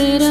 that I